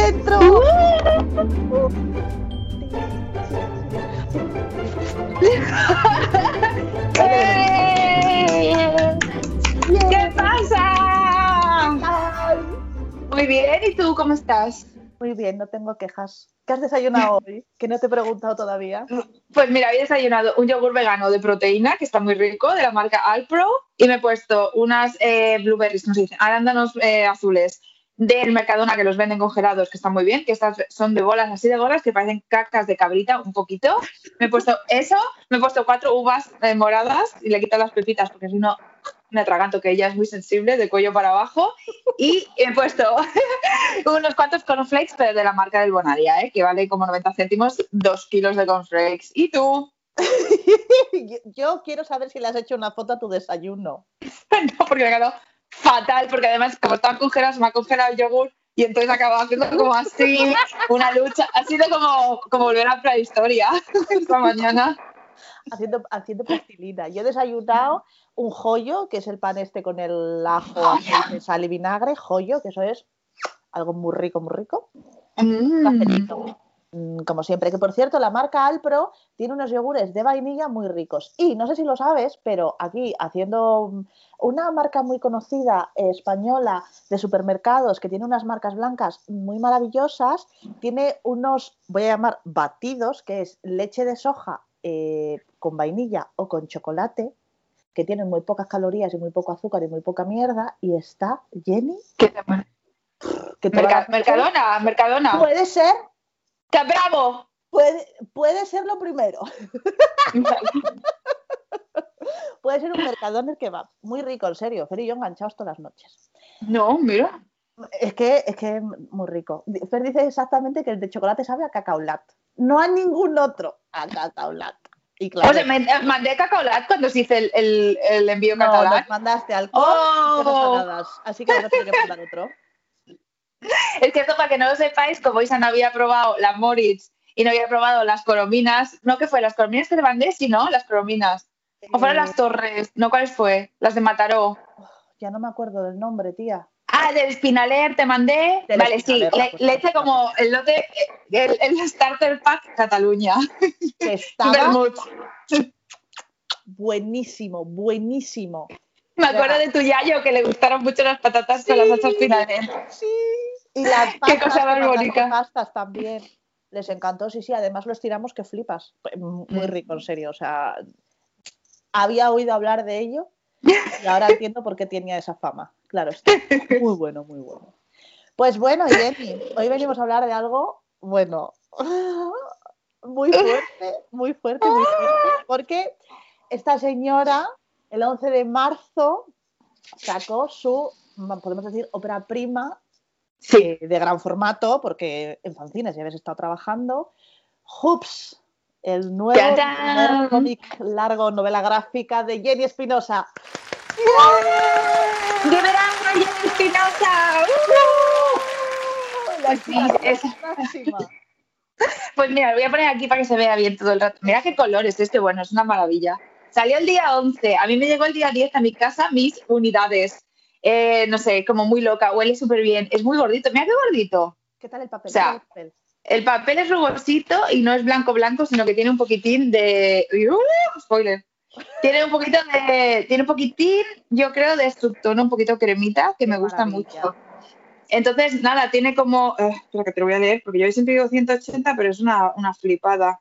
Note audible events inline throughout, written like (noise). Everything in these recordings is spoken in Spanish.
¡Y dentro! ¿Qué pasa? Muy bien, ¿y tú cómo estás? Muy bien, no tengo quejas. ¿Qué has desayunado hoy? Que no te he preguntado todavía. Pues mira, había desayunado un yogur vegano de proteína, que está muy rico, de la marca Alpro, y me he puesto unas eh, blueberries, ¿cómo se dice? Arándanos eh, azules del Mercadona que los venden congelados, que están muy bien, que estas son de bolas así de bolas que parecen cacas de cabrita un poquito. Me he puesto eso, me he puesto cuatro uvas eh, moradas y le he quitado las pepitas porque si no me atraganto, que ella es muy sensible, de cuello para abajo. Y he puesto (laughs) unos cuantos cornflakes, pero de la marca del Bonaria, ¿eh? que vale como 90 céntimos, dos kilos de cornflakes. ¿Y tú? (laughs) Yo quiero saber si le has hecho una foto a tu desayuno. (laughs) no, porque me quedado fatal, porque además, como estaban congelados, me ha congelado el yogur y entonces acababa haciendo como así, una lucha. Ha sido como, como volver a la prehistoria (laughs) esta mañana. Haciendo, haciendo plastilina. Yo he desayunado un joyo, que es el pan este con el ajo, aceite, sal y vinagre, joyo, que eso es algo muy rico, muy rico. Mm. Mm, Como siempre, que por cierto, la marca Alpro tiene unos yogures de vainilla muy ricos. Y no sé si lo sabes, pero aquí haciendo mm, una marca muy conocida eh, española de supermercados que tiene unas marcas blancas muy maravillosas, tiene unos, voy a llamar batidos, que es leche de soja eh, con vainilla o con chocolate, que tienen muy pocas calorías y muy poco azúcar y muy poca mierda, y está Jenny. Que te Mercadona, Mercadona. Puede ser, ¡Qué bravo! puede, puede ser lo primero. (laughs) Puede ser un mercadón que va muy rico, en serio. Fer y yo enganchados todas las noches. No, mira. Es que es que es muy rico. Fer dice exactamente que el de chocolate sabe a cacaolat. No a ningún otro a cacaolat. Y claro, O sea, me, eh, mandé cacaolat cuando se hizo el, el, el envío no, catalán. nos mandaste alcohol ¡Oh! y cosas saladas. Así que vamos a tener que mandar otro. (laughs) Es que esto, para que no lo sepáis, como Isa no había probado la Moritz y no había probado las corominas, no que fue las corominas que te mandé, sí, ¿no? Las corominas. O fueron Eh, las torres, ¿no? ¿Cuáles fue? Las de Mataró. Ya no me acuerdo del nombre, tía. Ah, del Spinaler te mandé. Del vale, sí, le, pues, le eché como el lote, el, el starter pack Cataluña. Que (laughs) estaba Vermut. buenísimo, buenísimo. Me acuerdo de tu yayo que le gustaron mucho las patatas con la salsa Spinaler. Sí. Y las (laughs) Qué pastas, cosa más bonita. pastas también. Les encantó, sí, sí. Además los tiramos que flipas. Muy Mm. rico, en serio. O sea, había oído hablar de ello y ahora (laughs) entiendo por qué tenía esa fama. Claro, está muy bueno, muy bueno. Pues bueno, Jenny, hoy venimos a hablar de algo, bueno, (laughs) muy fuerte, muy fuerte, muy fuerte, porque esta señora, el 11 de marzo, sacó su, podemos decir, ópera prima Sí. eh, de gran formato, porque en fanzines ya habéis estado trabajando. Hoops, el nuevo cómic largo, novela gráfica de Jenny Espinosa. ¡De verano, Jenny Espinosa! La Sí, chica es- máxima. (laughs) Pues mira, lo voy a poner aquí para que se vea bien todo el rato. Mira qué colores, este bueno, es una maravilla. Salió el día 11, a mí me llegó el día 10 a mi casa mis unidades. Eh, no sé, como muy loca, huele súper bien, es muy gordito. Mira qué gordito. ¿Qué tal el papel? O sea, ¿Qué tal el papel? El papel es rugosito y no es blanco blanco, sino que tiene un poquitín de... ¡Uh! spoiler. Tiene un poquito de... Tiene un poquitín, yo creo, de subtono, un poquito cremita, que me gusta maravilla. mucho. Entonces, nada, tiene como... espera que te lo voy a leer, porque yo siempre digo 180, pero es una, una flipada.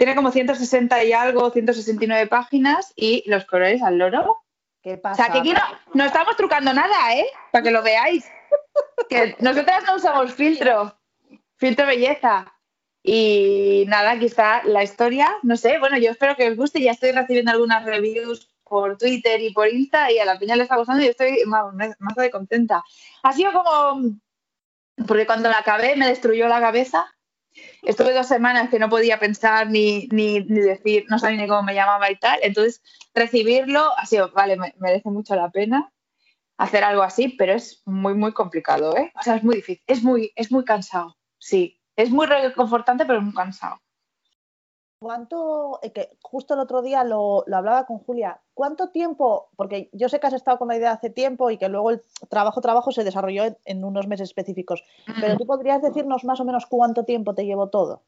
Tiene como 160 y algo, 169 páginas y los colores al loro. ¿Qué O pasa? sea, que aquí no, no estamos trucando nada, ¿eh? Para que lo veáis. Que nosotras no usamos filtro. Filtro belleza. Y nada, aquí está la historia. No sé, bueno, yo espero que os guste. Ya estoy recibiendo algunas reviews por Twitter y por Insta y a la peña le está gustando y estoy más, más de contenta. Ha sido como, porque cuando la acabé me destruyó la cabeza. Estuve dos semanas que no podía pensar ni, ni, decir, no sabía ni cómo me llamaba y tal. Entonces, recibirlo ha sido, vale, me, merece mucho la pena hacer algo así, pero es muy, muy complicado, ¿eh? O sea, es muy difícil, es muy, es muy cansado, sí. Es muy reconfortante, pero es muy cansado. ¿Cuánto, eh, que justo el otro día lo, hablaba con Julia, cuánto tiempo, porque yo sé que has estado con la idea hace tiempo y que luego el trabajo, trabajo se desarrolló en, unos meses específicos, pero tú podrías decirnos más o menos cuánto tiempo te llevó todo.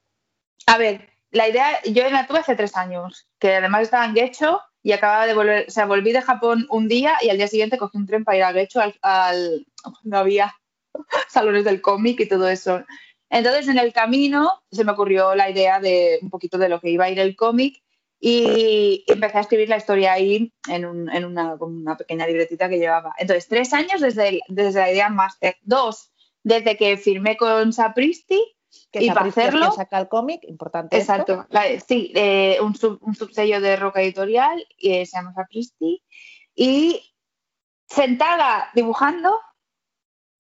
A ver, la idea, yo la tuve hace tres años, que además estaba en Gecho y acababa de volver, o sea, volví de Japón un día y al día siguiente cogí un tren para ir a Gecho al, al no había (laughs) salones del cómic y todo eso. Entonces, en el camino se me ocurrió la idea de un poquito de lo que iba a ir el cómic y empecé a escribir la historia ahí en, una, pequeña libretita que llevaba. Entonces, tres años desde, desde la idea máster. Dos, desde que firmé con Sapristi. Que y para hacerlo. saca el cómic, importante. Exacto. sí, eh, un, subsello de Roca Editorial y eh, se llama Sapristi. Y sentada dibujando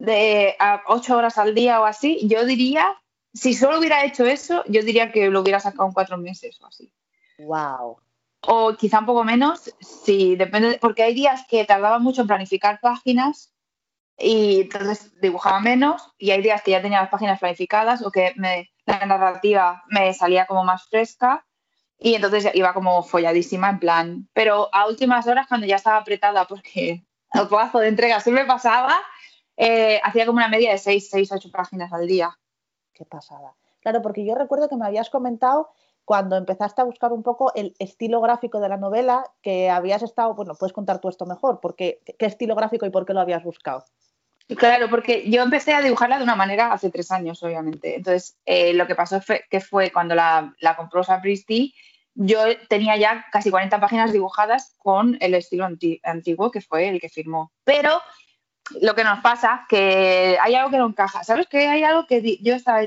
de a ocho horas al día o así, yo diría, si solo hubiera hecho eso, yo diría que lo hubiera sacado en cuatro meses o así. Wow. O quizá un poco menos, sí, depende, porque hay días que tardaba mucho en planificar páginas y entonces dibujaba menos y hay días que ya tenía las páginas planificadas o que la narrativa me salía como más fresca y entonces iba como folladísima en plan. Pero a últimas horas, cuando ya estaba apretada porque (laughs) el plazo de entrega se me pasaba, eh, hacía como una media de 6, 6, 8 páginas al día. Qué pasada. Claro, porque yo recuerdo que me habías comentado cuando empezaste a buscar un poco el estilo gráfico de la novela, que habías estado, bueno, puedes contar tú esto mejor, porque, ¿qué estilo gráfico y por qué lo habías buscado? Claro, porque yo empecé a dibujarla de una manera hace tres años, obviamente. Entonces, eh, lo que pasó fue que fue cuando la, la compró Sapristi, yo tenía ya casi 40 páginas dibujadas con el estilo antiguo, que fue el que firmó. Pero lo que nos pasa, que hay algo que no encaja. ¿Sabes que hay algo que yo estaba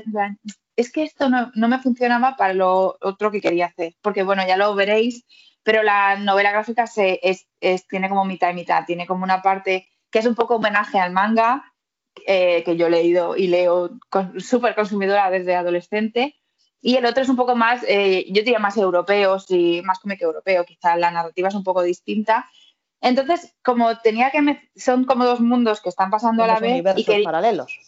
es que esto no, me funcionaba para lo otro que quería hacer? Porque bueno, ya lo veréis, pero la novela gráfica se, es, tiene como mitad y mitad, tiene como una parte que es un poco homenaje al manga, eh, que yo he leído y leo súper consumidora desde adolescente, y el otro es un poco más, eh, yo diría más europeo, sí, más cómic europeo, quizá la narrativa es un poco distinta, entonces, como tenía que son como dos mundos que están pasando a la vez y paralelos.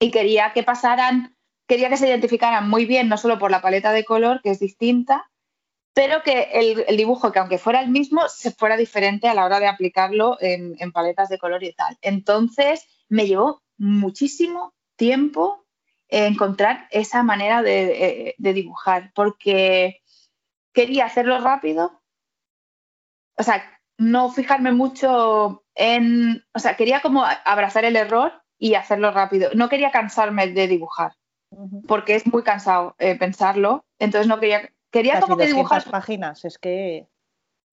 Y quería que pasaran, quería que se identificaran muy bien, no solo por la paleta de color, que es distinta, pero que el, dibujo, que aunque fuera el mismo, se fuera diferente a la hora de aplicarlo en, paletas de color y tal. Entonces, me llevó muchísimo tiempo encontrar esa manera de dibujar, porque quería hacerlo rápido, o sea, no fijarme mucho en, o sea, quería como abrazar el error y hacerlo rápido. No quería cansarme de dibujar, porque es muy cansado eh, pensarlo. Entonces no quería, quería como que dibujar páginas, es que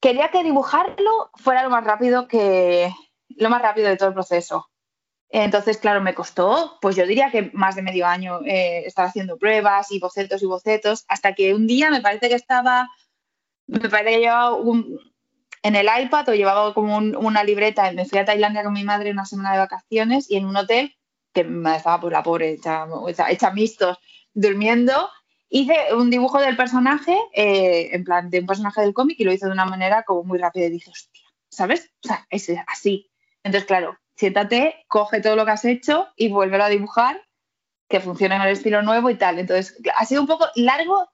quería que dibujarlo fuera lo más rápido que lo más rápido de todo el proceso. Entonces, claro, me costó, pues yo diría que más de medio año eh, estar haciendo pruebas y bocetos y bocetos, hasta que un día me parece que estaba, me parece que llevaba un, en el iPad o llevaba como una libreta. Me fui a Tailandia con mi madre una semana de vacaciones y en un hotel, que estaba por la pobre, hecha, hecha, mistos, durmiendo, hice un dibujo del personaje, eh, en plan de un personaje del cómic y lo hice de una manera como muy rápida y dije, hostia, ¿sabes? O sea, es así. Entonces, claro, siéntate, coge todo lo que has hecho y vuélvelo a dibujar, que funcione en el estilo nuevo y tal. Entonces, ha sido un poco largo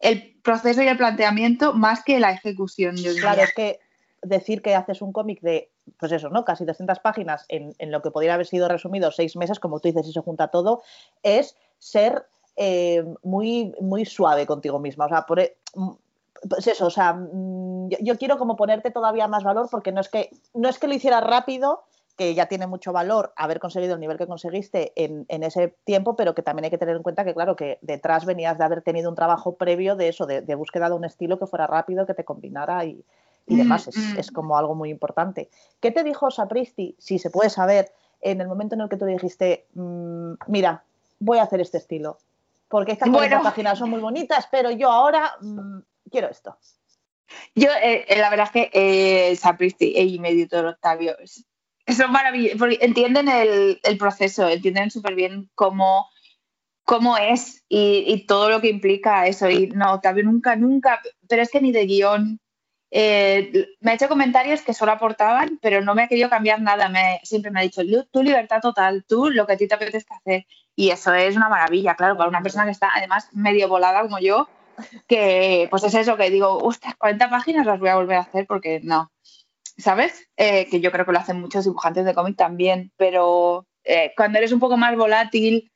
el proceso y el planteamiento más que la ejecución. Yo Claro, es que decir que haces un cómic de, pues eso, ¿no? Casi 200 páginas en, lo que podría haber sido resumido seis meses, como tú dices, y se junta todo, es ser eh, muy, muy suave contigo misma. O sea, por, e, pues eso, o sea, mm, yo, quiero como ponerte todavía más valor porque no es que, no es que lo hiciera rápido, que ya tiene mucho valor haber conseguido el nivel que conseguiste en, ese tiempo, pero que también hay que tener en cuenta que, claro, que detrás venías de haber tenido un trabajo previo de eso, de, búsqueda de un estilo que fuera rápido, que te combinara y, demás. Mm, es, mm. como algo muy importante. ¿Qué te dijo Sapristi, si se puede saber, en el momento en el que tú dijiste, mm, mira, voy a hacer este estilo? Porque estas páginas son muy bonitas, pero yo ahora quiero esto. Yo, eh, eh, la verdad es que eh, Sapristi y medio todo Octavio son maravillosos, porque entienden el, proceso, entienden súper bien cómo, cómo es y, todo lo que implica eso. Y no, Octavio nunca, nunca, pero es que ni de guion. me ha hecho comentarios que solo aportaban, pero no me ha querido cambiar nada. Me, siempre me ha dicho, tu libertad total, tú lo que a ti te apetezca hacer. Y eso es una maravilla, claro, para una persona que está además medio volada como yo, que pues es eso que digo, ostras, 40 páginas las voy a volver a hacer porque no, ¿sabes? Eh, que yo creo que lo hacen muchos dibujantes de cómic también, pero eh, cuando eres un poco más volátil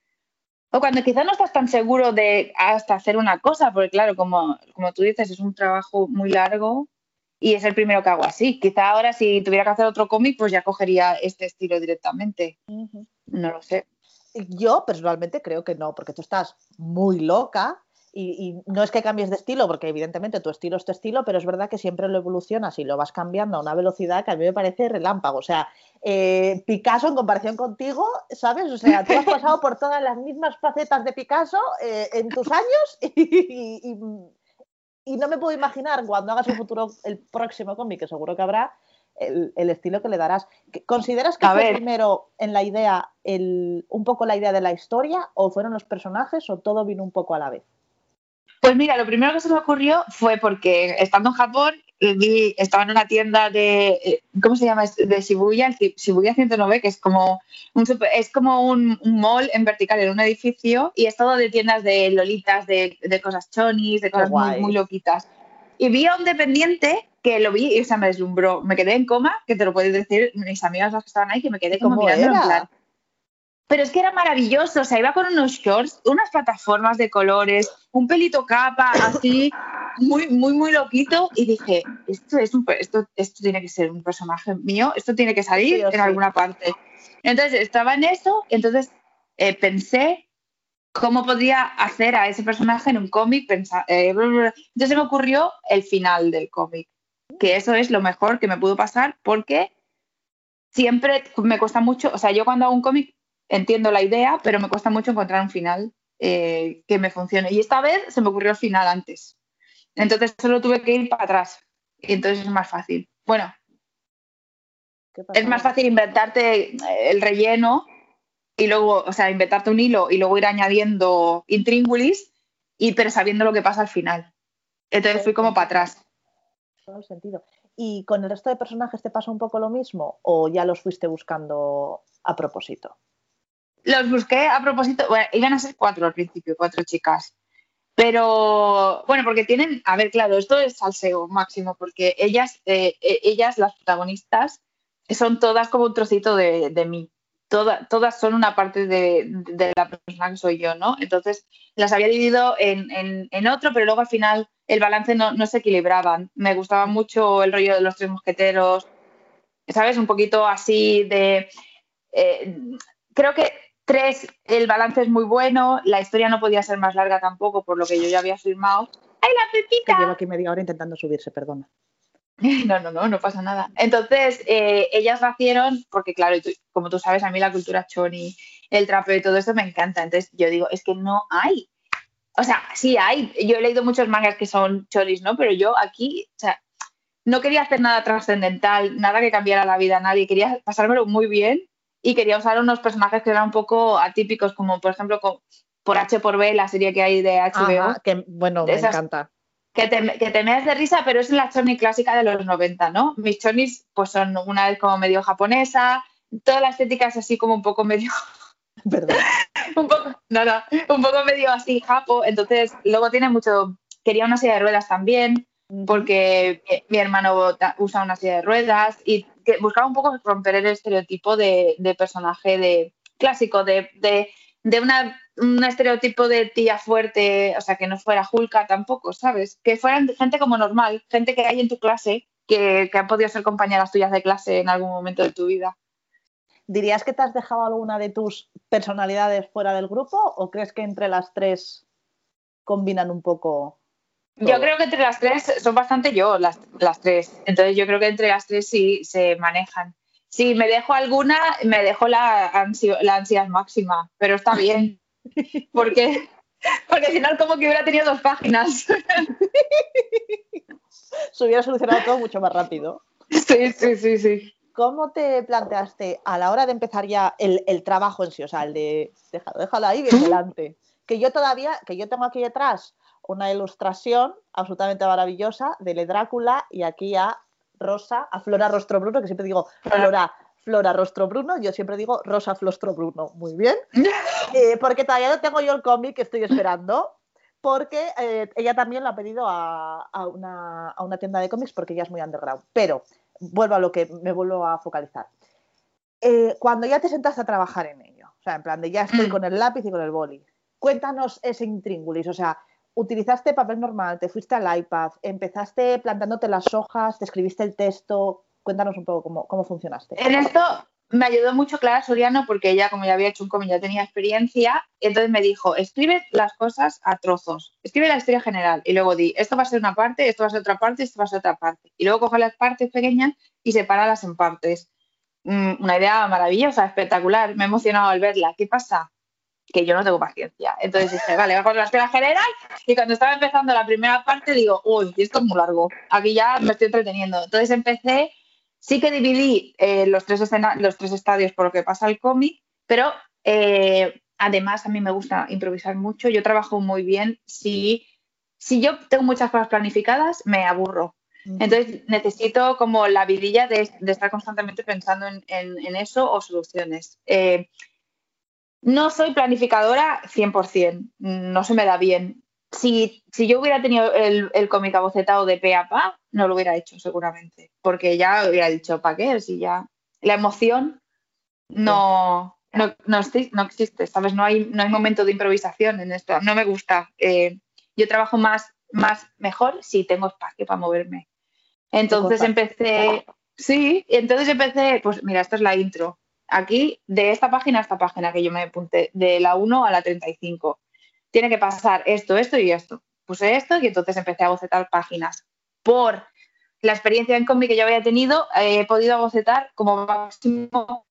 o cuando quizás no estás tan seguro de hasta hacer una cosa, porque claro, como, como tú dices, es un trabajo muy largo y es el primero que hago así. Quizá ahora si tuviera que hacer otro cómic, pues ya cogería este estilo directamente. No lo sé. Yo personalmente creo que no, porque tú estás muy loca y, no es que cambies de estilo, porque evidentemente tu estilo es tu estilo, pero es verdad que siempre lo evolucionas y lo vas cambiando a una velocidad que a mí me parece relámpago. O sea, eh, Picasso en comparación contigo, ¿sabes? O sea, tú has (laughs) pasado por todas las mismas facetas de Picasso eh, en tus años (laughs) y, no me puedo imaginar cuando hagas un futuro, el próximo cómic, que seguro que habrá, el, estilo que le darás. ¿Consideras que fue primero en la idea, el, un poco la idea de la historia, o fueron los personajes, o todo vino un poco a la vez? Pues mira, lo primero que se me ocurrió fue porque estando en Japón, vi, estaba en una tienda de, eh, ¿cómo se llama? De Shibuya, Shibuya 109, que es como un, es como un, mall en vertical en un edificio y es todo de tiendas de lolitas, de, cosas chonis, de cosas muy, loquitas. Y vi a un dependiente que lo vi y o sea, me deslumbró. Me quedé en coma, que te lo puedes decir mis amigas las que estaban ahí, que me quedé como mirando en plan pero es que era maravilloso, o sea, iba con unos shorts, unas plataformas de colores, un pelito capa, así, muy, muy, muy loquito, y dije, esto, es un, esto, esto tiene que ser un personaje mío, esto tiene que salir en alguna parte. Entonces, estaba en eso, y entonces eh, pensé cómo podría hacer a ese personaje en un cómic, eh, entonces me ocurrió el final del cómic, que eso es lo mejor que me pudo pasar, porque siempre me cuesta mucho, o sea, yo cuando hago un cómic entiendo la idea, pero me cuesta mucho encontrar un final eh, que me funcione. Y esta vez se me ocurrió el final antes. Entonces solo tuve que ir para atrás. Y entonces es más fácil. Bueno, es más fácil inventarte el relleno y luego, o sea, inventarte un hilo y luego ir añadiendo intríngulis, y, pero sabiendo lo que pasa al final. Entonces fui como para atrás. Todo el sentido. ¿Y con el resto de personajes te pasa un poco lo mismo o ya los fuiste buscando a propósito? Los busqué a propósito, bueno, iban a ser cuatro al principio, cuatro chicas. Pero bueno, porque tienen, a ver, claro, esto es salseo máximo, porque ellas, eh, eh, ellas, las protagonistas, son todas como un trocito de, mí. todas son una parte de, la persona que soy yo, ¿no? Entonces las había dividido en, otro, pero luego al final el balance no, se equilibraban. Me gustaba mucho el rollo de los tres mosqueteros, ¿sabes? Un poquito así de. Eh, creo que Tres, el balance es muy bueno, la historia no podía ser más larga tampoco, por lo que yo ya había firmado. ¡Ay, la Pepita! Que llevo aquí media hora intentando subirse, perdona. (laughs) No, no, no, no pasa nada. Entonces, eh, ellas nacieron, porque claro, como tú sabes, a mí la cultura choni, el trapeo y todo esto me encanta. Entonces, yo digo, es que no hay. O sea, sí hay. Yo he leído muchos mangas que son choris, ¿no? Pero yo aquí, o sea, no quería hacer nada trascendental, nada que cambiara la vida a nadie. Quería pasármelo muy bien y quería usar unos personajes que eran un poco atípicos, como por ejemplo por H por B, la serie que hay de HBO. que bueno, me encanta. Que te, que te de risa, pero es la choni clásica de los 90, ¿no? Mis chonis pues son una vez como medio japonesa, toda la estética es así como un poco medio... (laughs) Perdón. un poco, nada, un poco medio así japo, entonces luego tiene mucho... Quería una silla de ruedas también, porque mi hermano usa una silla de ruedas y que buscaba un poco romper el estereotipo de, personaje de clásico, de, de, un estereotipo de tía fuerte, o sea, que no fuera Julka tampoco, ¿sabes? Que fueran gente como normal, gente que hay en tu clase, que, que han podido ser compañeras tuyas de clase en algún momento de tu vida. ¿Dirías que te has dejado alguna de tus personalidades fuera del grupo o crees que entre las tres combinan un poco yo creo que entre las tres son bastante yo, las, las tres. Entonces yo creo que entre las tres sí se manejan. Si me dejo alguna, me dejo la, la ansiedad máxima, pero está bien. (laughs) Porque Porque si no, como que hubiera tenido dos páginas. (laughs) Se hubiera solucionado todo mucho más rápido. Sí, sí, sí, sí. ¿Cómo te planteaste a la hora de empezar ya el, el trabajo en sí? O sea, el de. Déjalo, déjalo ahí bien delante. Que yo todavía, que yo tengo aquí detrás una ilustración absolutamente maravillosa de Le Drácula y aquí a Rosa, a Flora Rostro Bruno, que siempre digo Flora, Flora Rostro Bruno, yo siempre digo Rosa Flostro Bruno. Muy bien. (laughs) Eh, porque todavía no tengo yo el cómic que estoy esperando. Porque eh, ella también lo ha pedido a, a, una, a una tienda de cómics porque ella es muy underground. Pero vuelvo a lo que me vuelvo a focalizar. Eh, cuando ya te sentaste a trabajar en ello, o sea, en plan de ya estoy con el lápiz y con el boli, cuéntanos ese intríngulis, o sea, utilizaste papel normal, te fuiste al iPad, empezaste plantándote las hojas, te escribiste el texto, cuéntanos un poco cómo, cómo funcionaste. En esto me ayudó mucho Clara Soriano porque ella, como ya había hecho un cómic, ya tenía experiencia, entonces me dijo, escribe las cosas a trozos, escribe la historia general y luego di, esto va a ser una parte, esto va a ser otra parte, esto va a ser otra parte. Y luego coge las partes pequeñas y sepáralas en partes. Mm, una idea maravillosa, espectacular, me he emocionado al verla. ¿Qué pasa? Que yo no tengo paciencia. Entonces dije, vale, voy con la historia general y cuando estaba empezando la primera parte digo, uy, esto es muy largo, aquí ya me estoy entreteniendo. Entonces empecé Sí que dividí eh, los, tres los tres estadios por lo que pasa el cómic, pero eh, además a mí me gusta improvisar mucho. Yo trabajo muy bien. Si, si yo tengo muchas cosas planificadas, me aburro. Entonces necesito como la vidilla de, de estar constantemente pensando en, en, eso o soluciones. Eh, no soy planificadora 100%, no se me da bien. Si, si yo hubiera tenido el, el cómic abocetado de pe a pa, no lo hubiera hecho seguramente, porque ya hubiera dicho, ¿para qué? Si ya la emoción no, no, no, existe, ¿sabes? No hay, no hay momento de improvisación en esto, no me gusta. Eh, yo trabajo más, más mejor si tengo espacio para moverme. Entonces empecé, sí, entonces empecé, pues mira, esta es la intro. Aquí, de esta página a esta página que yo me apunté, de la 1 a la 35. Tiene que pasar esto, esto y esto. Puse esto y entonces empecé a bocetar páginas por la experiencia en cómic que yo había tenido, eh, he podido bocetar como máximo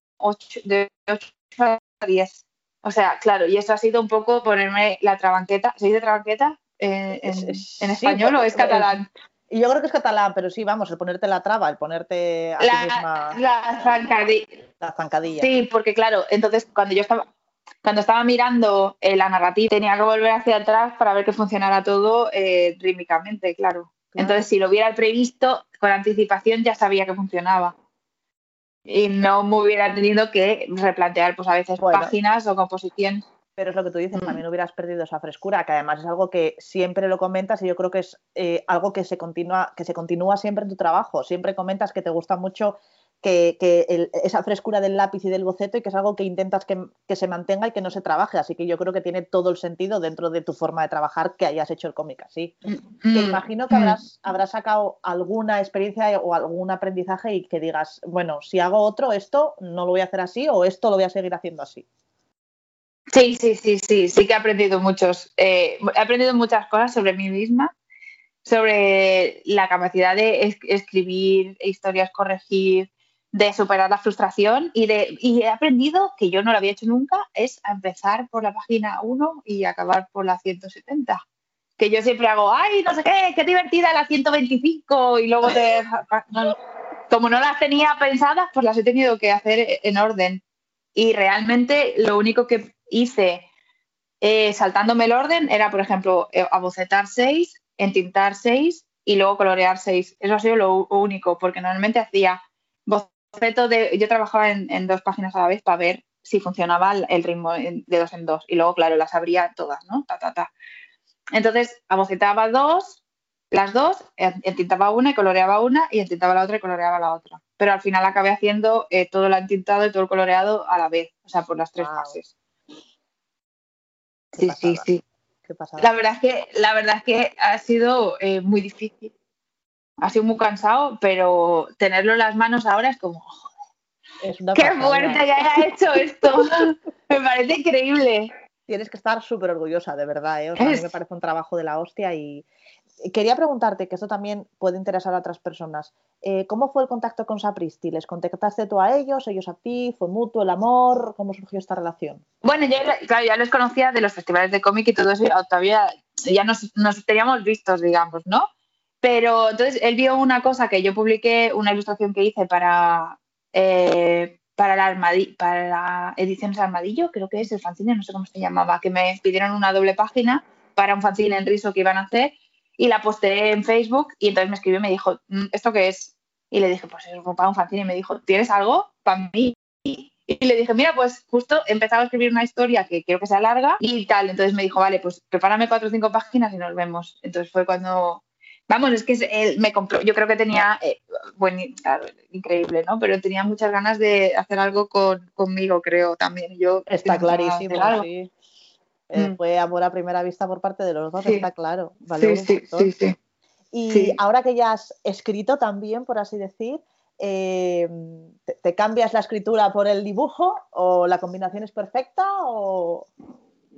de 8 a 10. O sea, claro, y eso ha sido un poco ponerme la trabanqueta. ¿Se dice trabanqueta eh, en, español o es catalán? Y yo creo que es catalán, pero sí, vamos, el ponerte la traba, el ponerte a la, misma... La zancadilla. La zancadilla. Sí, porque claro, entonces cuando yo estaba cuando estaba mirando eh, la narrativa tenía que volver hacia atrás para ver que funcionara todo eh, rítmicamente, claro. Entonces, si lo hubiera previsto con anticipación, ya sabía que funcionaba. Y no me hubiera tenido que replantear, pues a veces, páginas o composición. Pero es lo que tú dices, mm. también hubieras perdido esa frescura, que además es algo que siempre lo comentas y yo creo que es eh, algo que se, continúa, que se continúa siempre en tu trabajo. Siempre comentas que te gusta mucho que, esa frescura del lápiz y del boceto y que es algo que intentas que, se mantenga y que no se trabaje. Así que yo creo que tiene todo el sentido dentro de tu forma de trabajar que hayas hecho el cómic así. Mm, que mm, imagino que mm. habrás, habrás sacado alguna experiencia o algún aprendizaje y que digas, bueno, si hago otro, esto no lo voy a hacer así o esto lo voy a seguir haciendo así. Sí, sí, sí, sí, sí que he aprendido muchos. Eh, he aprendido muchas cosas sobre mí misma, sobre la capacidad de escribir historias, corregir, de superar la frustración y, de, y he aprendido, que yo no lo había hecho nunca, es a empezar por la página 1 y acabar por la 170. Que yo siempre hago, ay, no sé qué, qué divertida la 125 y luego te... (laughs) Como no las tenía pensadas, pues las he tenido que hacer en orden. Y realmente lo único que hice eh, saltándome el orden era, por ejemplo, eh, abocetar 6, entintar 6 y luego colorear 6. Eso ha sido lo único, porque normalmente hacía de, yo trabajaba en, dos páginas a la vez para ver si funcionaba el, ritmo de dos en dos. Y luego, claro, las abría todas, ¿no? Ta, ta, ta. Entonces, abocetaba dos, las dos, entintaba una y coloreaba una, y entintaba la otra y coloreaba la otra. Pero al final acabé haciendo eh, todo el entintado y todo el coloreado a la vez, o sea, por las tres fases. Sí, sí, sí. La verdad es que, la verdad es que ha sido eh, muy difícil ha sido muy cansado, pero tenerlo en las manos ahora es como, ¡qué fuerte que haya hecho esto! (laughs) (laughs) Me parece increíble. Tienes que estar súper orgullosa, de verdad. ¿eh? a mí me parece un trabajo de la hostia y quería preguntarte, que esto también puede interesar a otras personas, eh, ¿cómo fue el contacto con Sapristi? ¿Les contactaste tú a ellos, ellos a ti? ¿Fue mutuo el amor? ¿Cómo surgió esta relación? Bueno, yo claro, ya los conocía de los festivales de cómic y todo eso, todavía ya nos, nos teníamos vistos, digamos, ¿no? Pero entonces él vio una cosa que yo publiqué, una ilustración que hice para, eh, para, la para la Ediciones Armadillo, creo que es el fanzine, no sé cómo se llamaba, que me pidieron una doble página para un fanzine en riso que iban a hacer y la posté en Facebook y entonces me escribió y me dijo, mm, ¿esto qué es? Y le dije, pues es para un fanzine y me dijo, ¿tienes algo para mí? Y le dije, mira, pues justo he empezado a escribir una historia que quiero que sea larga y tal. Entonces me dijo, vale, pues prepárame cuatro o cinco páginas y nos vemos. Entonces fue cuando Vamos, es que él me compró, yo creo que tenía, eh, bueno, increíble, ¿no? Pero tenía muchas ganas de hacer algo conmigo, creo, también. Yo está clarísimo, sí. Eh, mm. Fue amor a primera vista por parte de los dos, está claro. sí, sí, sí, sí, Y ahora que ya has escrito también, por así decir, eh, ¿te, cambias la escritura por el dibujo o la combinación es perfecta o...?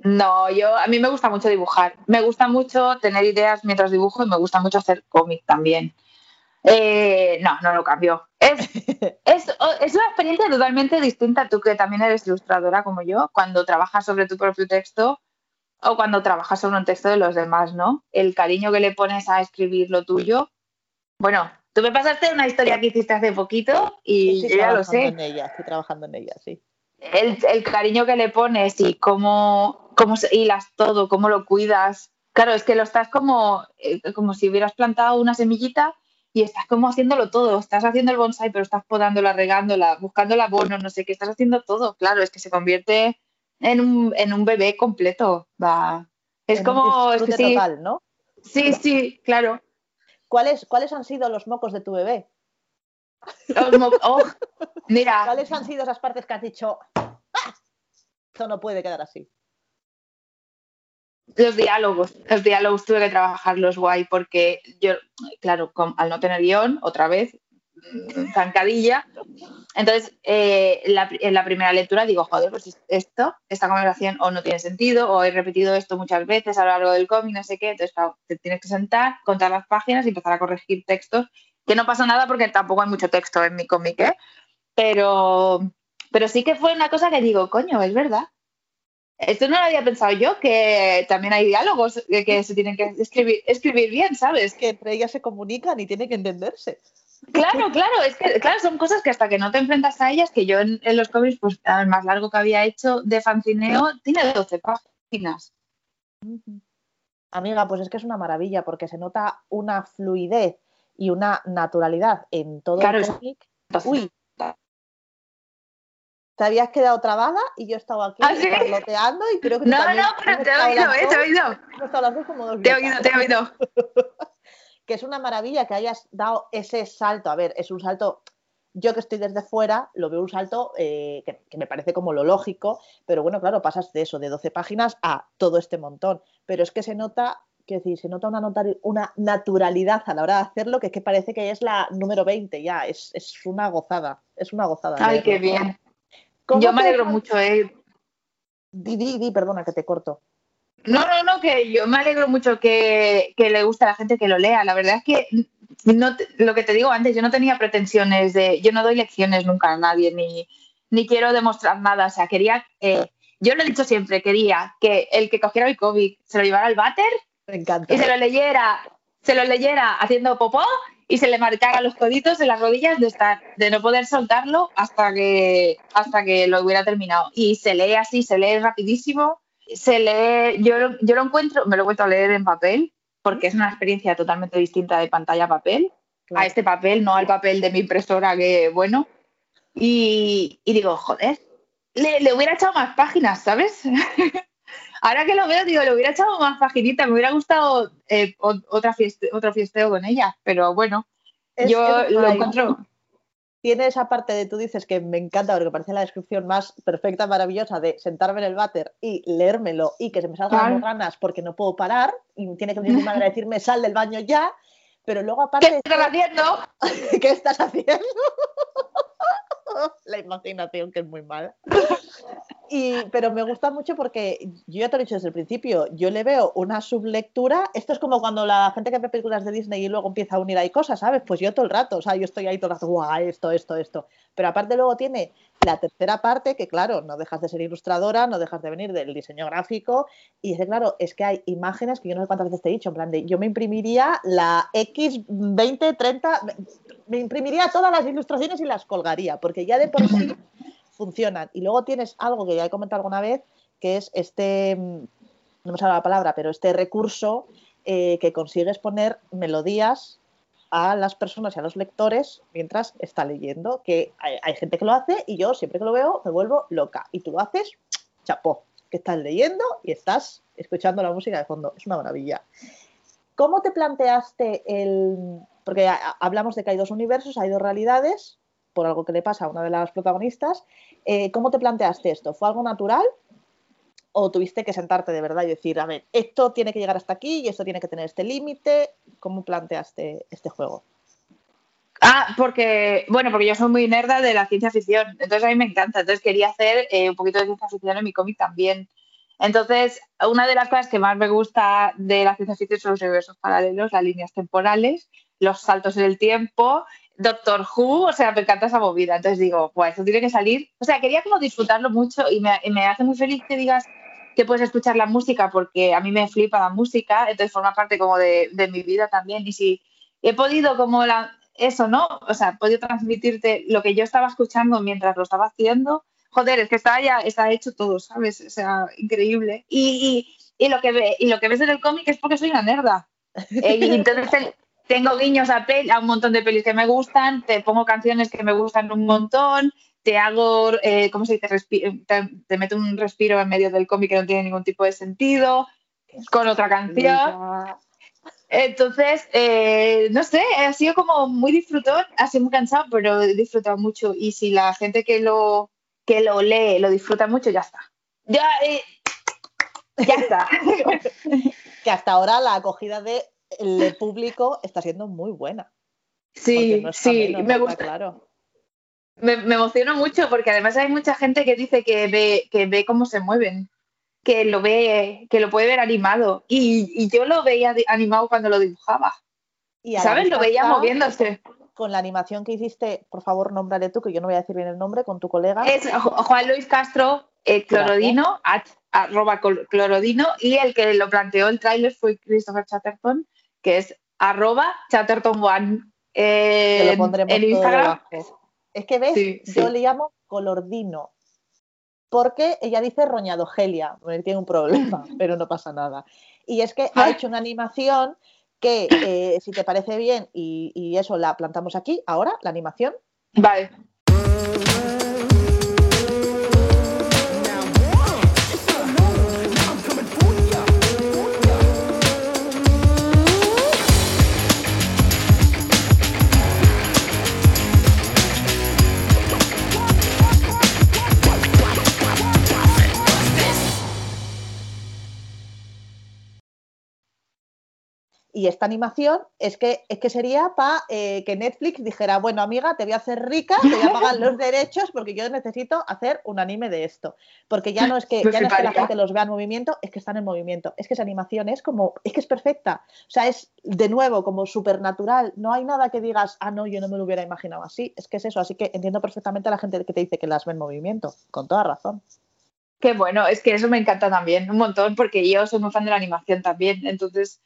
No, yo a mí me gusta mucho dibujar. Me gusta mucho tener ideas mientras dibujo y me gusta mucho hacer cómic también. Eh, no, no lo cambio. Es, (laughs) es, una experiencia totalmente distinta. Tú que también eres ilustradora como yo, cuando trabajas sobre tu propio texto o cuando trabajas sobre un texto de los demás, ¿no? El cariño que le pones a escribir lo tuyo. Bueno, tú me pasaste una historia que hiciste hace poquito y yo ya lo sé. En ella, estoy trabajando en ella, sí. El, el cariño que le pones y cómo cómo hilas todo, cómo lo cuidas. Claro, es que lo estás como, eh, como si hubieras plantado una semillita y estás como haciéndolo todo. Estás haciendo el bonsai, pero estás podándola, regándola, buscando el abono, no sé qué, estás haciendo todo. Claro, es que se convierte en un, en un bebé completo. Va. Es como. Es sí, total, ¿no? Sí, sí, claro. ¿Cuáles, ¿Cuáles han sido los mocos de tu bebé? Oh, mira. ¿Cuáles han sido esas partes que has dicho? ¡Ah! Esto no puede quedar así. Los diálogos, los diálogos tuve que trabajarlos guay porque yo, claro, al no tener guion, otra vez, mm, zancadilla. Entonces, eh, en la primera lectura digo, joder, pues esto, esta conversación o no tiene sentido, o he repetido esto muchas veces a lo largo del cómic, no sé qué. Entonces, claro, te tienes que sentar, contar las páginas y empezar a corregir textos, que no pasa nada porque tampoco hay mucho texto en mi cómic, ¿eh? Pero, pero sí que fue una cosa que digo, coño, es verdad. Esto no lo había pensado yo, que también hay diálogos que, se tienen que escribir, escribir bien, ¿sabes? Que entre ellas se comunican y tienen que entenderse. Claro, claro, es que claro, son cosas que hasta que no te enfrentas a ellas, que yo en, los cómics, pues el más largo que había hecho de fancineo, tiene 12 páginas. Amiga, pues es que es una maravilla porque se nota una fluidez y una naturalidad en todo el cómic. Uy, te habías quedado trabada y yo estaba aquí ¿Ah, y creo que No, no, pero te he oído, eh, te he oído. como dos te he oído, te he oído. (laughs) que es una maravilla que hayas dado ese salto. A ver, es un salto, yo que estoy desde fuera, lo veo un salto eh, que, me parece como lo lógico, pero bueno, claro, pasas de eso, de 12 páginas a todo este montón. Pero es que se nota, que decir, se nota una, una naturalidad a la hora de hacerlo, que es que parece que es la número 20 ya, es, es una gozada, es una gozada. Ay, qué bien. Yo me alegro mucho, eh. Di, di, di, perdona que te corto. No, no, no, que yo me alegro mucho que, le guste a la gente que lo lea. La verdad es que no lo que te digo antes, yo no tenía pretensiones de, yo no doy lecciones nunca a nadie, ni, ni quiero demostrar nada. O sea, quería, eh, yo lo he dicho siempre, quería que el que cogiera el COVID se lo llevara al váter y se lo leyera, se lo leyera haciendo popó y se le marcara los coditos en las rodillas de estar, de no poder soltarlo hasta que, hasta que lo hubiera terminado. Y se lee así, se lee rapidísimo, se lee, yo, yo lo encuentro, me lo he vuelto a leer en papel, porque es una experiencia totalmente distinta de pantalla a papel, a este papel, no al papel de mi impresora, que bueno. Y, digo, joder, le, le hubiera echado más páginas, ¿sabes? (laughs) ahora que lo veo, digo, le hubiera echado más paginitas, me hubiera gustado eh, otra otro fiesteo con ella, pero bueno, yo lo encuentro. Tiene esa parte de tú dices que me encanta porque parece la descripción más perfecta, maravillosa de sentarme en el váter y leérmelo y que se me salgan las ganas porque no puedo parar y tiene que venir mi madre a decirme sal del baño ya, pero luego aparte... (laughs) ¿Qué estás haciendo? ¿Qué estás haciendo? (laughs) la imaginación que es muy mala. Y, pero me gusta mucho porque yo ya te lo he dicho desde el principio, yo le veo una sublectura, esto es como cuando la gente que ve películas de Disney y luego empieza a unir ahí cosas, ¿sabes? Pues yo todo el rato, o sea, yo estoy ahí todo el rato, guau, esto, esto, esto. Pero aparte luego tiene la tercera parte, que claro, no dejas de ser ilustradora, no dejas de venir del diseño gráfico, y es claro, es que hay imágenes que yo no sé cuántas veces te he dicho, en plan de, yo me imprimiría la X20, 30, me imprimiría todas las ilustraciones y las colgaría, porque ya de por sí funcionan. Y luego tienes algo que ya he comentado alguna vez, que es este, mm, no me sale la palabra, pero este recurso eh, que consigues poner melodías a las personas y a los lectores mientras está leyendo, que hay, gente que lo hace y yo siempre que lo veo me vuelvo loca. Y tú lo haces, chapó, que estás leyendo y estás escuchando la música de fondo. Es una maravilla. ¿Cómo te planteaste el...? Porque hablamos de que hay dos universos, hay dos realidades, por algo que le pasa a una de las protagonistas. Eh, ¿Cómo te planteaste esto? ¿Fue algo natural? ¿O tuviste que sentarte de verdad y decir, a ver, esto tiene que llegar hasta aquí y esto tiene que tener este límite? ¿Cómo planteaste este juego? Ah, porque, bueno, porque yo soy muy nerda de la ciencia ficción, entonces a mí me encanta, entonces quería hacer eh, un poquito de ciencia ficción en mi cómic también. Entonces, una de las cosas que más me gusta de la ciencia ficción son los universos paralelos, las líneas temporales, los saltos en el tiempo Doctor Who, o sea, me encanta esa movida. Entonces digo, pues eso tiene que salir. O sea, quería como disfrutarlo mucho y me, hace muy feliz que digas que puedes escuchar la música porque a mí me flipa la música, entonces forma parte como de, mi vida también. Y si he podido como la, eso, ¿no? O sea, he podido transmitirte lo que yo estaba escuchando mientras lo estaba haciendo. Joder, es que está ya, está hecho todo, ¿sabes? O sea, increíble. Y, lo, que ve, y lo que ves en el cómic es porque soy una nerda. (laughs) Eh, y entonces tengo guiños a, a un montón de pelis que me gustan, te pongo canciones que me gustan un montón, te hago, eh, ¿cómo se dice? te, meto un respiro en medio del cómic que no tiene ningún tipo de sentido, con otra canción. Entonces, eh, no sé, ha sido como muy disfrutón, ha sido muy cansado, pero he disfrutado mucho. Y si la gente que lo, que lo lee lo disfruta mucho, ya está. Ya, eh, ya está. (laughs) que hasta ahora la acogida de el público está siendo muy buena. Sí, sí, me gusta. Claro. Me, emociona mucho porque además hay mucha gente que dice que ve, que ve cómo se mueven, que lo ve, que lo puede ver animado. Y, yo lo veía animado cuando lo dibujaba. Y ¿Sabes? Lo veía moviéndose. Con la animación que hiciste, por favor, nómbrale tú, que yo no voy a decir bien el nombre, con tu colega. Es Juan Luis Castro eh, Clorodino, arroba Clorodino, y el que lo planteó el tráiler fue Christopher Chatterton, que es arroba Chatterton One en, Instagram. Es que ves, yo le llamo colordino, porque ella dice roñado Gelia, tiene un problema, (laughs) pero no pasa nada. Y es que ha hecho una animación que, eh, si te parece bien, y, y eso la plantamos aquí, ahora, la animación. Vale. Y esta animación es que, es que sería para eh, que Netflix dijera, bueno, amiga, te voy a hacer rica, te voy a pagar los derechos porque yo necesito hacer un anime de esto. Porque ya no es que, (laughs) ya no es que la gente los vea en movimiento, es que están en movimiento. Es que esa animación es como, es que es perfecta. O sea, es de nuevo como supernatural. No hay nada que digas, ah, no, yo no me lo hubiera imaginado así. Es que es eso. Así que entiendo perfectamente a la gente que te dice que las ve en movimiento. Con toda razón. Qué bueno, es que eso me encanta también, un montón, porque yo soy muy fan de la animación también. Entonces,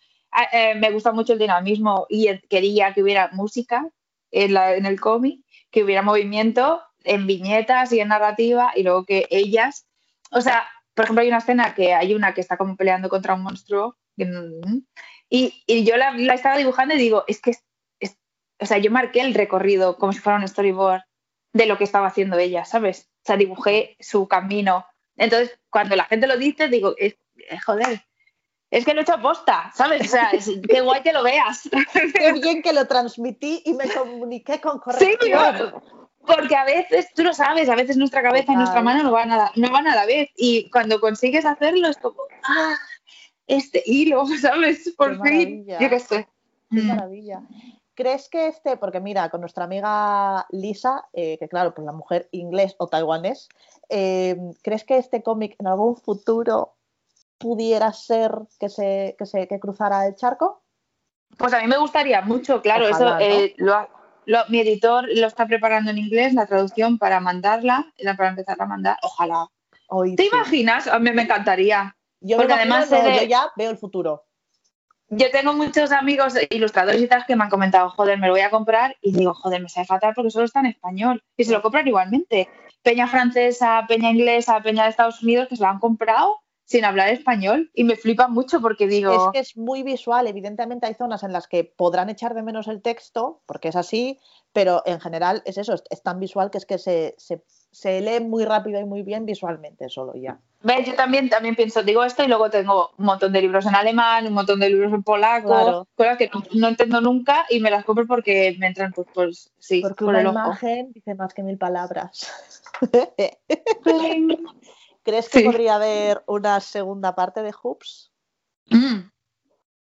eh, me gusta mucho el dinamismo y quería que hubiera música en, el cómic, que hubiera movimiento en viñetas y en narrativa y luego que ellas, o sea, por ejemplo, hay una escena que hay una que está como peleando contra un monstruo y, yo la, la, estaba dibujando y digo, es que, es, o sea, yo marqué el recorrido como si fuera un storyboard de lo que estaba haciendo ella, ¿sabes? O sea, dibujé su camino. Entonces, cuando la gente lo dice, digo, es, joder, es que lo he hecho posta, ¿sabes? O sea, (laughs) qué guay que lo veas. Qué bien que lo transmití y me comuniqué con corrección. Sí, porque a veces, tú lo sabes, a veces nuestra cabeza y nuestra mano no van, a, no van a la vez. Y cuando consigues hacerlo es como, ah, este hilo, (laughs) ¿sabes? Por fin, yo qué sé. Qué mm. maravilla. ¿crees que este, porque mira, con nuestra amiga Lisa, eh, que claro, pues la mujer inglés o taiwanés, eh, ¿crees que este cómic en algún futuro pudiera ser que se, que se que cruzara el charco? Pues a mí me gustaría mucho, claro, eso eh, mi editor lo está preparando en inglés, la traducción para mandarla, para empezar a mandar, ojalá. ¿Te imaginas? A mí me encantaría. Yo porque además yo ya veo el futuro. Yo tengo muchos amigos ilustradores y tal que me han comentado, joder, me lo voy a comprar y digo, joder, me sale fatal porque solo está en español y se lo compran igualmente. Peña francesa, peña inglesa, peña de Estados Unidos que se lo han comprado sin hablar español y me flipa mucho porque digo... Es que es muy visual, evidentemente hay zonas en las que podrán echar de menos el texto, porque es así, pero en general es eso, es, tan visual que es que se, se, lee muy rápido y muy bien visualmente solo ya. Yo también, también pienso, digo esto y luego tengo un montón de libros en alemán, un montón de libros en polaco, cosas que no, entiendo nunca y me las compro porque me entran pues, pues sí, porque una imagen dice más que mil palabras. (laughs) (laughs) ¿Crees que podría haber una segunda parte de Hoops? Mm.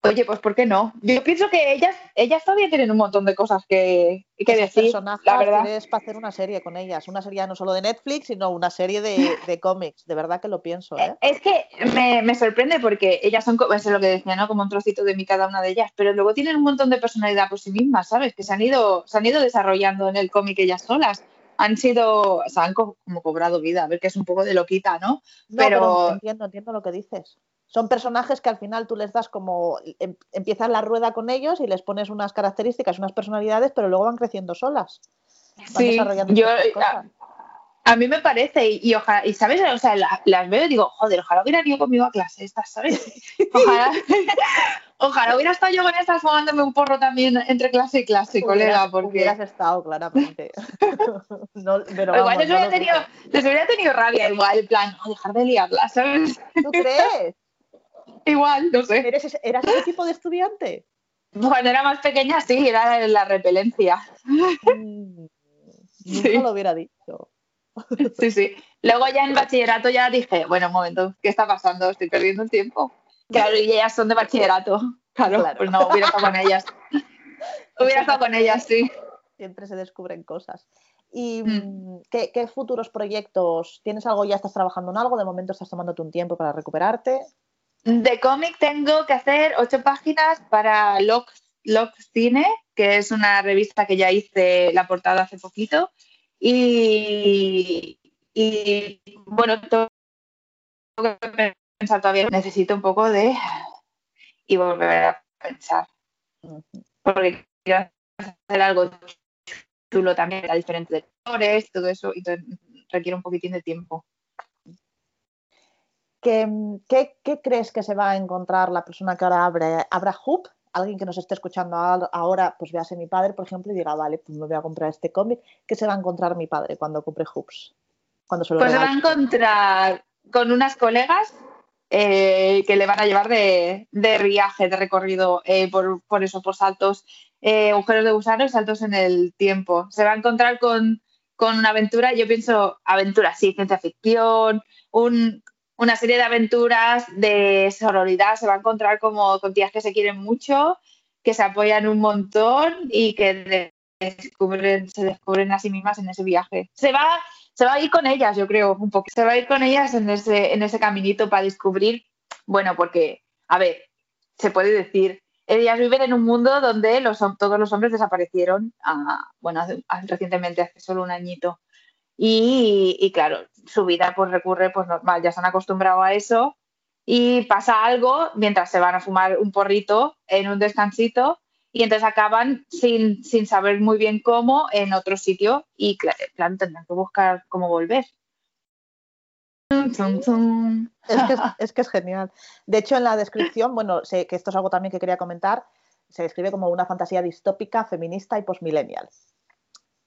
Oye, pues ¿por qué no? Yo pienso que ellas, ellas todavía tienen un montón de cosas que, que decir. La verdad es para hacer una serie con ellas, una serie no solo de Netflix, sino una serie de, de cómics. De verdad que lo pienso. ¿eh? Es que me, me, sorprende porque ellas son, es lo que decía, ¿no? Como un trocito de mí cada una de ellas, pero luego tienen un montón de personalidad por sí mismas, ¿sabes? Que se han ido, se han ido desarrollando en el cómic ellas solas han sido, o sea, han como cobrado vida, a ver que es un poco de loquita, ¿no? pero... entiendo, entiendo lo que dices. Son personajes que al final tú les das como, em, empiezas la rueda con ellos y les pones unas características, unas personalidades, pero luego van creciendo solas. sí, yo, a mí me parece, y, ojalá, y sabes, o sea, las veo y digo, joder, ojalá hubiera ido conmigo a clase estas, ¿sabes? (laughs) Ojalá, (laughs) ojalá hubiera estado yo con estas fumándome un porro también entre clase y clase, colega, porque. Hubieras estado, claramente. (laughs) pero igual les, hubiera tenido, les, hubiera tenido, rabia, igual, en plan, oh, dejar de liarla, ¿sabes? ¿Tú crees? (laughs) igual, no sé. ¿Eres, ¿Eras ese tipo de estudiante? Cuando era más pequeña, sí, era la repelencia. Mm, nunca lo hubiera dicho. Sí, sí. Luego ya en bachillerato ya dije, bueno, un momento, ¿qué está pasando? Estoy perdiendo el tiempo. Claro, y ellas son de bachillerato. Claro, pues no, hubiera estado con ellas. (laughs) hubiera estado con ellas, sí. Siempre se descubren cosas. ¿Y mm. ¿qué, futuros proyectos? ¿Tienes algo, ya estás trabajando en algo? ¿De momento estás tomándote un tiempo para recuperarte? De cómic tengo que hacer ocho páginas para Lock, Cine, que es una revista que ya hice la portada hace poquito. Y, bueno, tengo que pensar todavía, necesito un poco de y volver a pensar. Porque quiero hacer algo chulo también, a diferentes lectores, todo eso, y requiere un poquitín de tiempo. ¿Qué, ¿Qué, crees que se va a encontrar la persona que ahora abre, abra Hoop alguien que nos esté escuchando ahora, pues vease mi padre, por ejemplo, y diga, vale, pues me voy a comprar este cómic, ¿qué se va a encontrar mi padre cuando compre Hoops? Cuando se pues se va a encontrar con unas colegas eh, que le van a llevar de, viaje, de recorrido, eh, por, por, eso, por saltos, eh, agujeros de gusano y saltos en el tiempo. Se va a encontrar con, con una aventura, yo pienso aventura, sí, ciencia ficción, un, una serie de aventuras de sororidad. Se va a encontrar como con tías que se quieren mucho, que se apoyan un montón y que descubren, se descubren a sí mismas en ese viaje. Se va, se va a ir con ellas, yo creo, un poco. Se va a ir con ellas en ese, en ese caminito para descubrir, bueno, porque, a ver, se puede decir, ellas viven en un mundo donde los, todos los hombres desaparecieron, bueno, recientemente, hace solo un añito. Y, claro, su vida pues recurre pues normal, ya se han acostumbrado a eso y pasa algo mientras se van a fumar un porrito en un descansito y entonces acaban sin, sin saber muy bien cómo en otro sitio y claro, plan tendrán que buscar cómo volver. Es que es, que es, genial. De hecho, en la descripción, bueno, sé que esto es algo también que quería comentar, se describe como una fantasía distópica, feminista y postmillennial.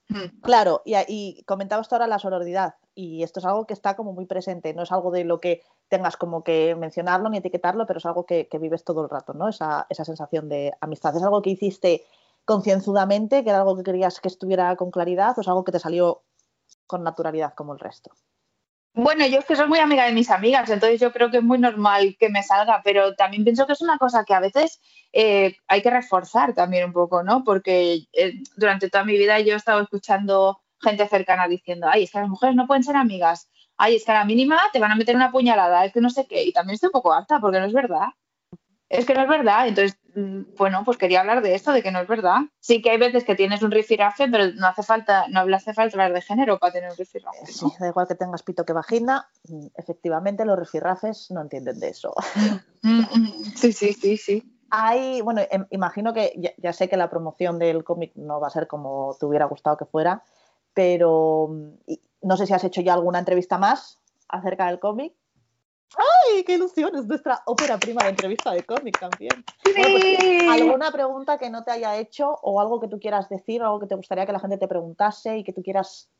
Mm. Claro, y, y comentabas ahora la sororidad, y esto es algo que está como muy presente, no es algo de lo que tengas como que mencionarlo ni etiquetarlo, pero es algo que, vives todo el rato, ¿no? Esa, esa, sensación de amistad. ¿Es algo que hiciste concienzudamente, que era algo que querías que estuviera con claridad, o es algo que te salió con naturalidad como el resto? Bueno, yo es que soy muy amiga de mis amigas, entonces yo creo que es muy normal que me salga, pero también pienso que es una cosa que a veces eh, hay que reforzar también un poco, ¿no? Porque eh, durante toda mi vida yo he estado escuchando gente cercana diciendo, ay, es que las mujeres no pueden ser amigas, ay, es que a la mínima te van a meter una puñalada, es que no sé qué, y también estoy un poco harta porque no es verdad. Es que no es verdad, entonces, mm, bueno, pues quería hablar de esto, de que no es verdad. Sí que hay veces que tienes un rifirafe, pero no hace falta, no hace falta hablar de género para tener un rifirafe. Sí, da igual que tengas pito que vagina, mm, efectivamente los rifirrafes no entienden de eso. Mm, sí, sí, sí, sí. Hay, bueno, em, imagino que ya, ya, sé que la promoción del cómic no va a ser como te hubiera gustado que fuera, pero no sé si has hecho ya alguna entrevista más acerca del cómic. ¡Ay, qué ilusión! Es nuestra ópera prima de entrevista de cómic también. Sí. Pues, ¿Alguna pregunta que no te haya hecho o algo que tú quieras decir, algo que te gustaría que la gente te preguntase y que tú quieras...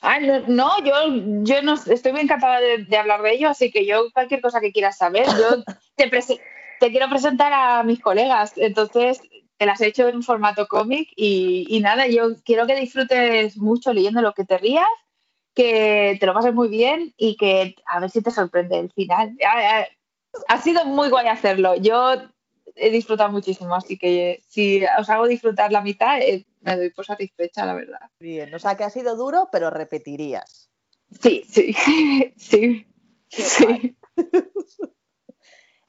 Ah, no, no, yo, yo no, estoy muy encantada de, de, hablar de ello, así que yo cualquier cosa que quieras saber, yo (laughs) te, te quiero presentar a mis colegas, entonces te las he hecho en un formato cómic y, y nada, yo quiero que disfrutes mucho leyendo lo que te rías que te lo pases muy bien y que a ver si te sorprende el final. Ha, ha, sido muy guay hacerlo. Yo he disfrutado muchísimo, así que si os hago disfrutar la mitad, eh, me doy por satisfecha, la verdad. Bien, o sea que ha sido duro, pero repetirías. Sí, sí, (laughs) sí. sí. (laughs)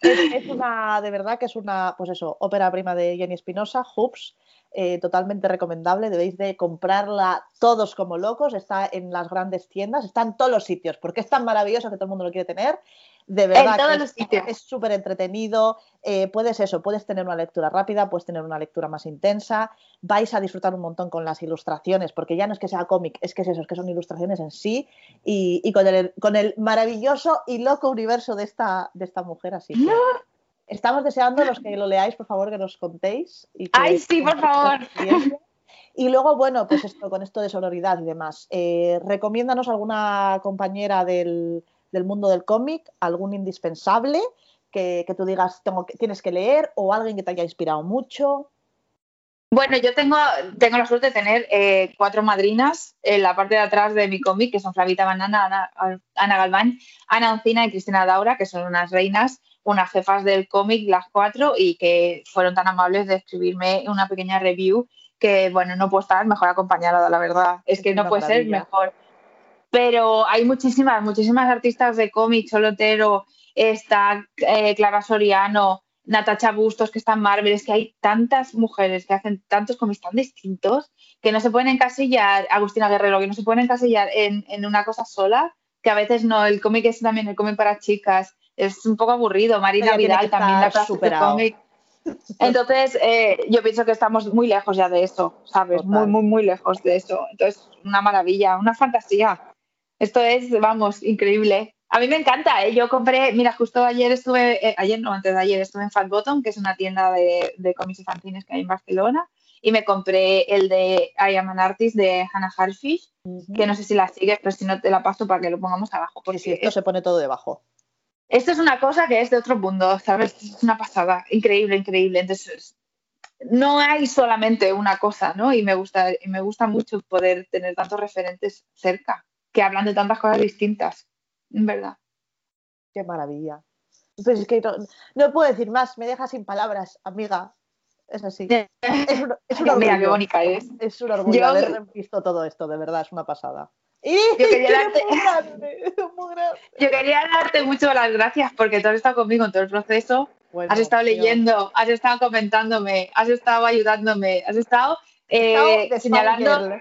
es, una, de verdad que es una, pues eso, ópera prima de Jenny Espinosa, Hoops, eh, totalmente recomendable, debéis de comprarla todos como locos, está en las grandes tiendas, está en todos los sitios, porque es tan maravilloso que todo el mundo lo quiere tener. De verdad, es súper entretenido. Eh, puedes eso, puedes tener una lectura rápida, puedes tener una lectura más intensa. Vais a disfrutar un montón con las ilustraciones, porque ya no es que sea cómic, es que es eso, es que son ilustraciones en sí. Y, y con, el, con, el, maravilloso y loco universo de esta, de esta mujer. Así que estamos deseando los que lo leáis, por favor, que nos contéis. Y que ¡Ay, sí, por favor! Y luego, bueno, pues esto, con esto de sororidad y demás, eh, recomiéndanos alguna compañera del, del mundo del cómic, algún indispensable que, que tú digas tengo, tienes que leer o alguien que te haya inspirado mucho. Bueno, yo tengo, tengo la suerte de tener eh, cuatro madrinas en la parte de atrás de mi cómic, que son Flavita Banana, Ana, Ana Galván, Ana Oncina y Cristina Daura, que son unas reinas unas jefas del cómic, las cuatro, y que fueron tan amables de escribirme una pequeña review que, bueno, no puedo estar mejor acompañada, la verdad. Es que no puede ser mejor. Pero hay muchísimas, muchísimas artistas de cómic, Solotero, está eh, Clara Soriano, Natacha Bustos, que está en Marvel, es que hay tantas mujeres que hacen tantos cómics tan distintos que no se pueden encasillar, Agustina Guerrero, que no se pueden encasillar en, en una cosa sola, que a veces no, el cómic es también el cómic para chicas, es un poco aburrido. Marina Vidal también la de cómic. Entonces, eh, yo pienso que estamos muy lejos ya de eso, ¿sabes? Total. Muy, muy, muy lejos de eso. Entonces, una maravilla, una fantasía. Esto es, vamos, increíble. A mí me encanta, ¿eh? Yo compré, mira, justo ayer estuve, eh, ayer no, antes de ayer estuve en Fat Bottom, que es una tienda de, de cómics infantiles que hay en Barcelona, y me compré el de I Am an Artist de Hannah Harfish, uh -huh. que no sé si la sigues, pero si no te la paso para que lo pongamos abajo. Porque sí, sí, esto es... se pone todo debajo. Esto es una cosa que es de otro mundo, ¿sabes? Es una pasada, increíble, increíble. Entonces, no hay solamente una cosa, ¿no? Y me gusta, y me gusta mucho poder tener tantos referentes cerca que hablan de tantas cosas distintas, en verdad. Qué maravilla. Pues es que no, no, puedo decir más, me deja sin palabras, amiga. Es así. Es un, es un. (laughs) Mira qué bonita es. Es un orgullo Yo... haber visto todo esto, de verdad, es una pasada. Y yo quería, darte... yo quería darte mucho las gracias porque tú has estado conmigo en todo el proceso. Bueno, has estado leyendo, has estado comentándome, has estado ayudándome, has estado, eh, señalando.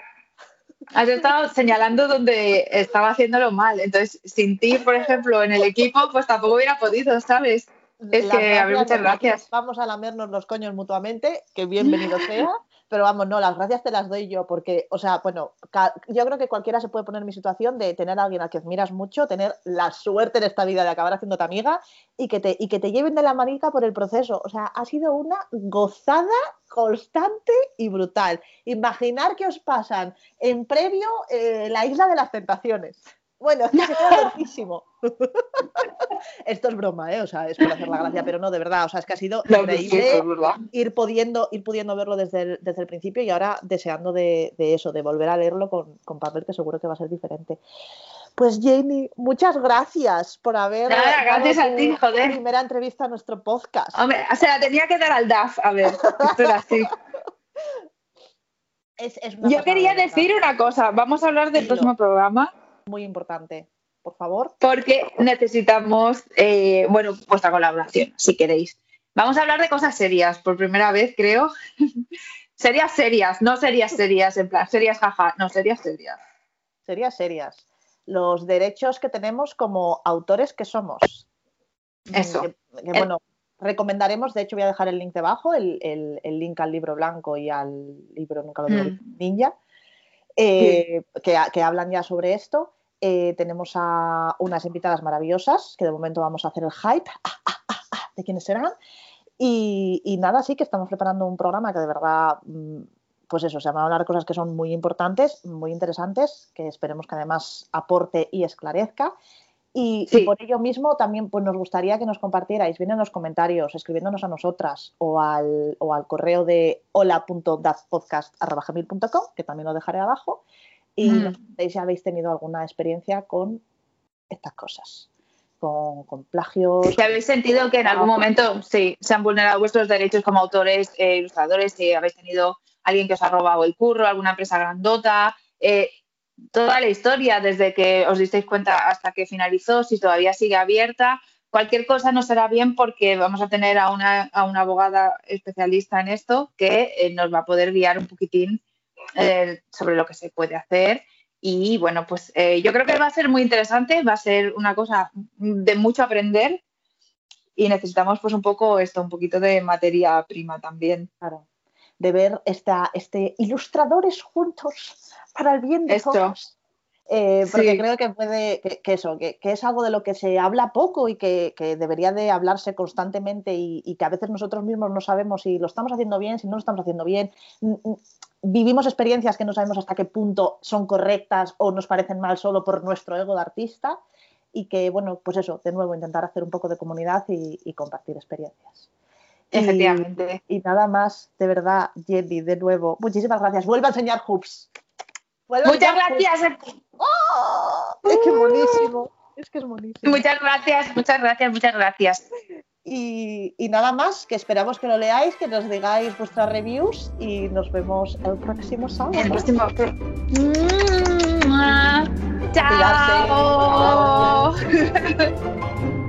Has estado señalando donde estaba haciéndolo mal. Entonces, sin ti, por ejemplo, en el equipo, pues tampoco hubiera podido, ¿sabes? Es que, a ver, muchas gracias. Vamos a lamernos los coños mutuamente, que bienvenido (laughs) sea. Pero vamos, no, las gracias te las doy yo, porque, o sea, bueno, yo creo que cualquiera se puede poner en mi situación de tener a alguien al que admiras mucho, tener la suerte en esta vida de acabar haciendo tu amiga y que te, y que te lleven de la manica por el proceso. O sea, ha sido una gozada constante y brutal. Imaginar que os pasan en previo eh, la isla de las tentaciones. Bueno, se loquísimo. (laughs) (laughs) Esto es broma, ¿eh? O sea, es por hacer la gracia, pero no, de verdad. O sea, es que ha sido increíble ir, pudiendo, ir pudiendo verlo desde el, desde el principio y ahora deseando de, eso, de volver a leerlo con, con, papel, que seguro que va a ser diferente. Pues Jamie, muchas gracias por haber Nada, gracias a ti, joder. primera entrevista a nuestro podcast. Hombre, o sea, tenía que dar al DAF, a ver, esto era así. (laughs) Yo quería decir una cosa, vamos a hablar del próximo programa. Muy importante, por favor. Porque necesitamos, eh, bueno, vuestra colaboración, si queréis. Vamos a hablar de cosas serias, por primera vez, creo. (laughs) serias serias, no serias serias, en plan, serias jaja, no, serias serias. Serias serias los derechos que tenemos como autores que somos. Eso. bueno, recomendaremos, de hecho voy a dejar el link debajo, el, link al libro blanco y al libro Nunca lo digo mm. Ninja, eh, que, hablan ya sobre esto. Eh, tenemos a unas invitadas maravillosas, que de momento vamos a hacer el hype de quiénes serán. Y, y, nada, sí que estamos preparando un programa que de verdad mm, pues eso, se van a hablar cosas que son muy importantes, muy interesantes, que esperemos que además aporte y esclarezca. Y, por ello mismo también pues, nos gustaría que nos compartierais bien en los comentarios, escribiéndonos a nosotras o al, o al correo de hola.datpodcast.com, que también lo dejaré abajo, y mm. nos contéis si habéis tenido alguna experiencia con estas cosas. Con, con, plagios. Si habéis sentido que en algún momento sí, se han vulnerado vuestros derechos como autores, e ilustradores, si habéis tenido alguien que os ha robado el curro, alguna empresa grandota, eh, toda la historia desde que os disteis cuenta hasta que finalizó, si todavía sigue abierta. Cualquier cosa no será bien porque vamos a tener a una, abogada especialista en esto que eh, nos va a poder guiar un poquitín eh, sobre lo que se puede hacer. Y bueno, pues yo creo que va a ser muy interesante, va a ser una cosa de mucho aprender y necesitamos pues un poco esto, un poquito de materia prima también. Claro de ver esta, este ilustradores juntos para el bien de todos. Eh, porque creo que puede, que, eso, que, es algo de lo que se habla poco y que, debería de hablarse constantemente y, que a veces nosotros mismos no sabemos si lo estamos haciendo bien, si no lo estamos haciendo bien. Vivimos experiencias que no sabemos hasta qué punto son correctas o nos parecen mal solo por nuestro ego de artista y que, bueno, pues eso, de nuevo, intentar hacer un poco de comunidad y compartir experiencias. Efectivamente. Y, nada más, de verdad, Jenny, de nuevo, muchísimas gracias. Vuelve a enseñar hoops. Muchas gracias. ¡Oh! Es que es buenísimo. Es que es buenísimo. Muchas gracias, muchas gracias, muchas gracias. Y, nada más, que esperamos que lo leáis, que nos digáis vuestras reviews y nos vemos el próximo sábado. El próximo. (laughs) Chao. (laughs)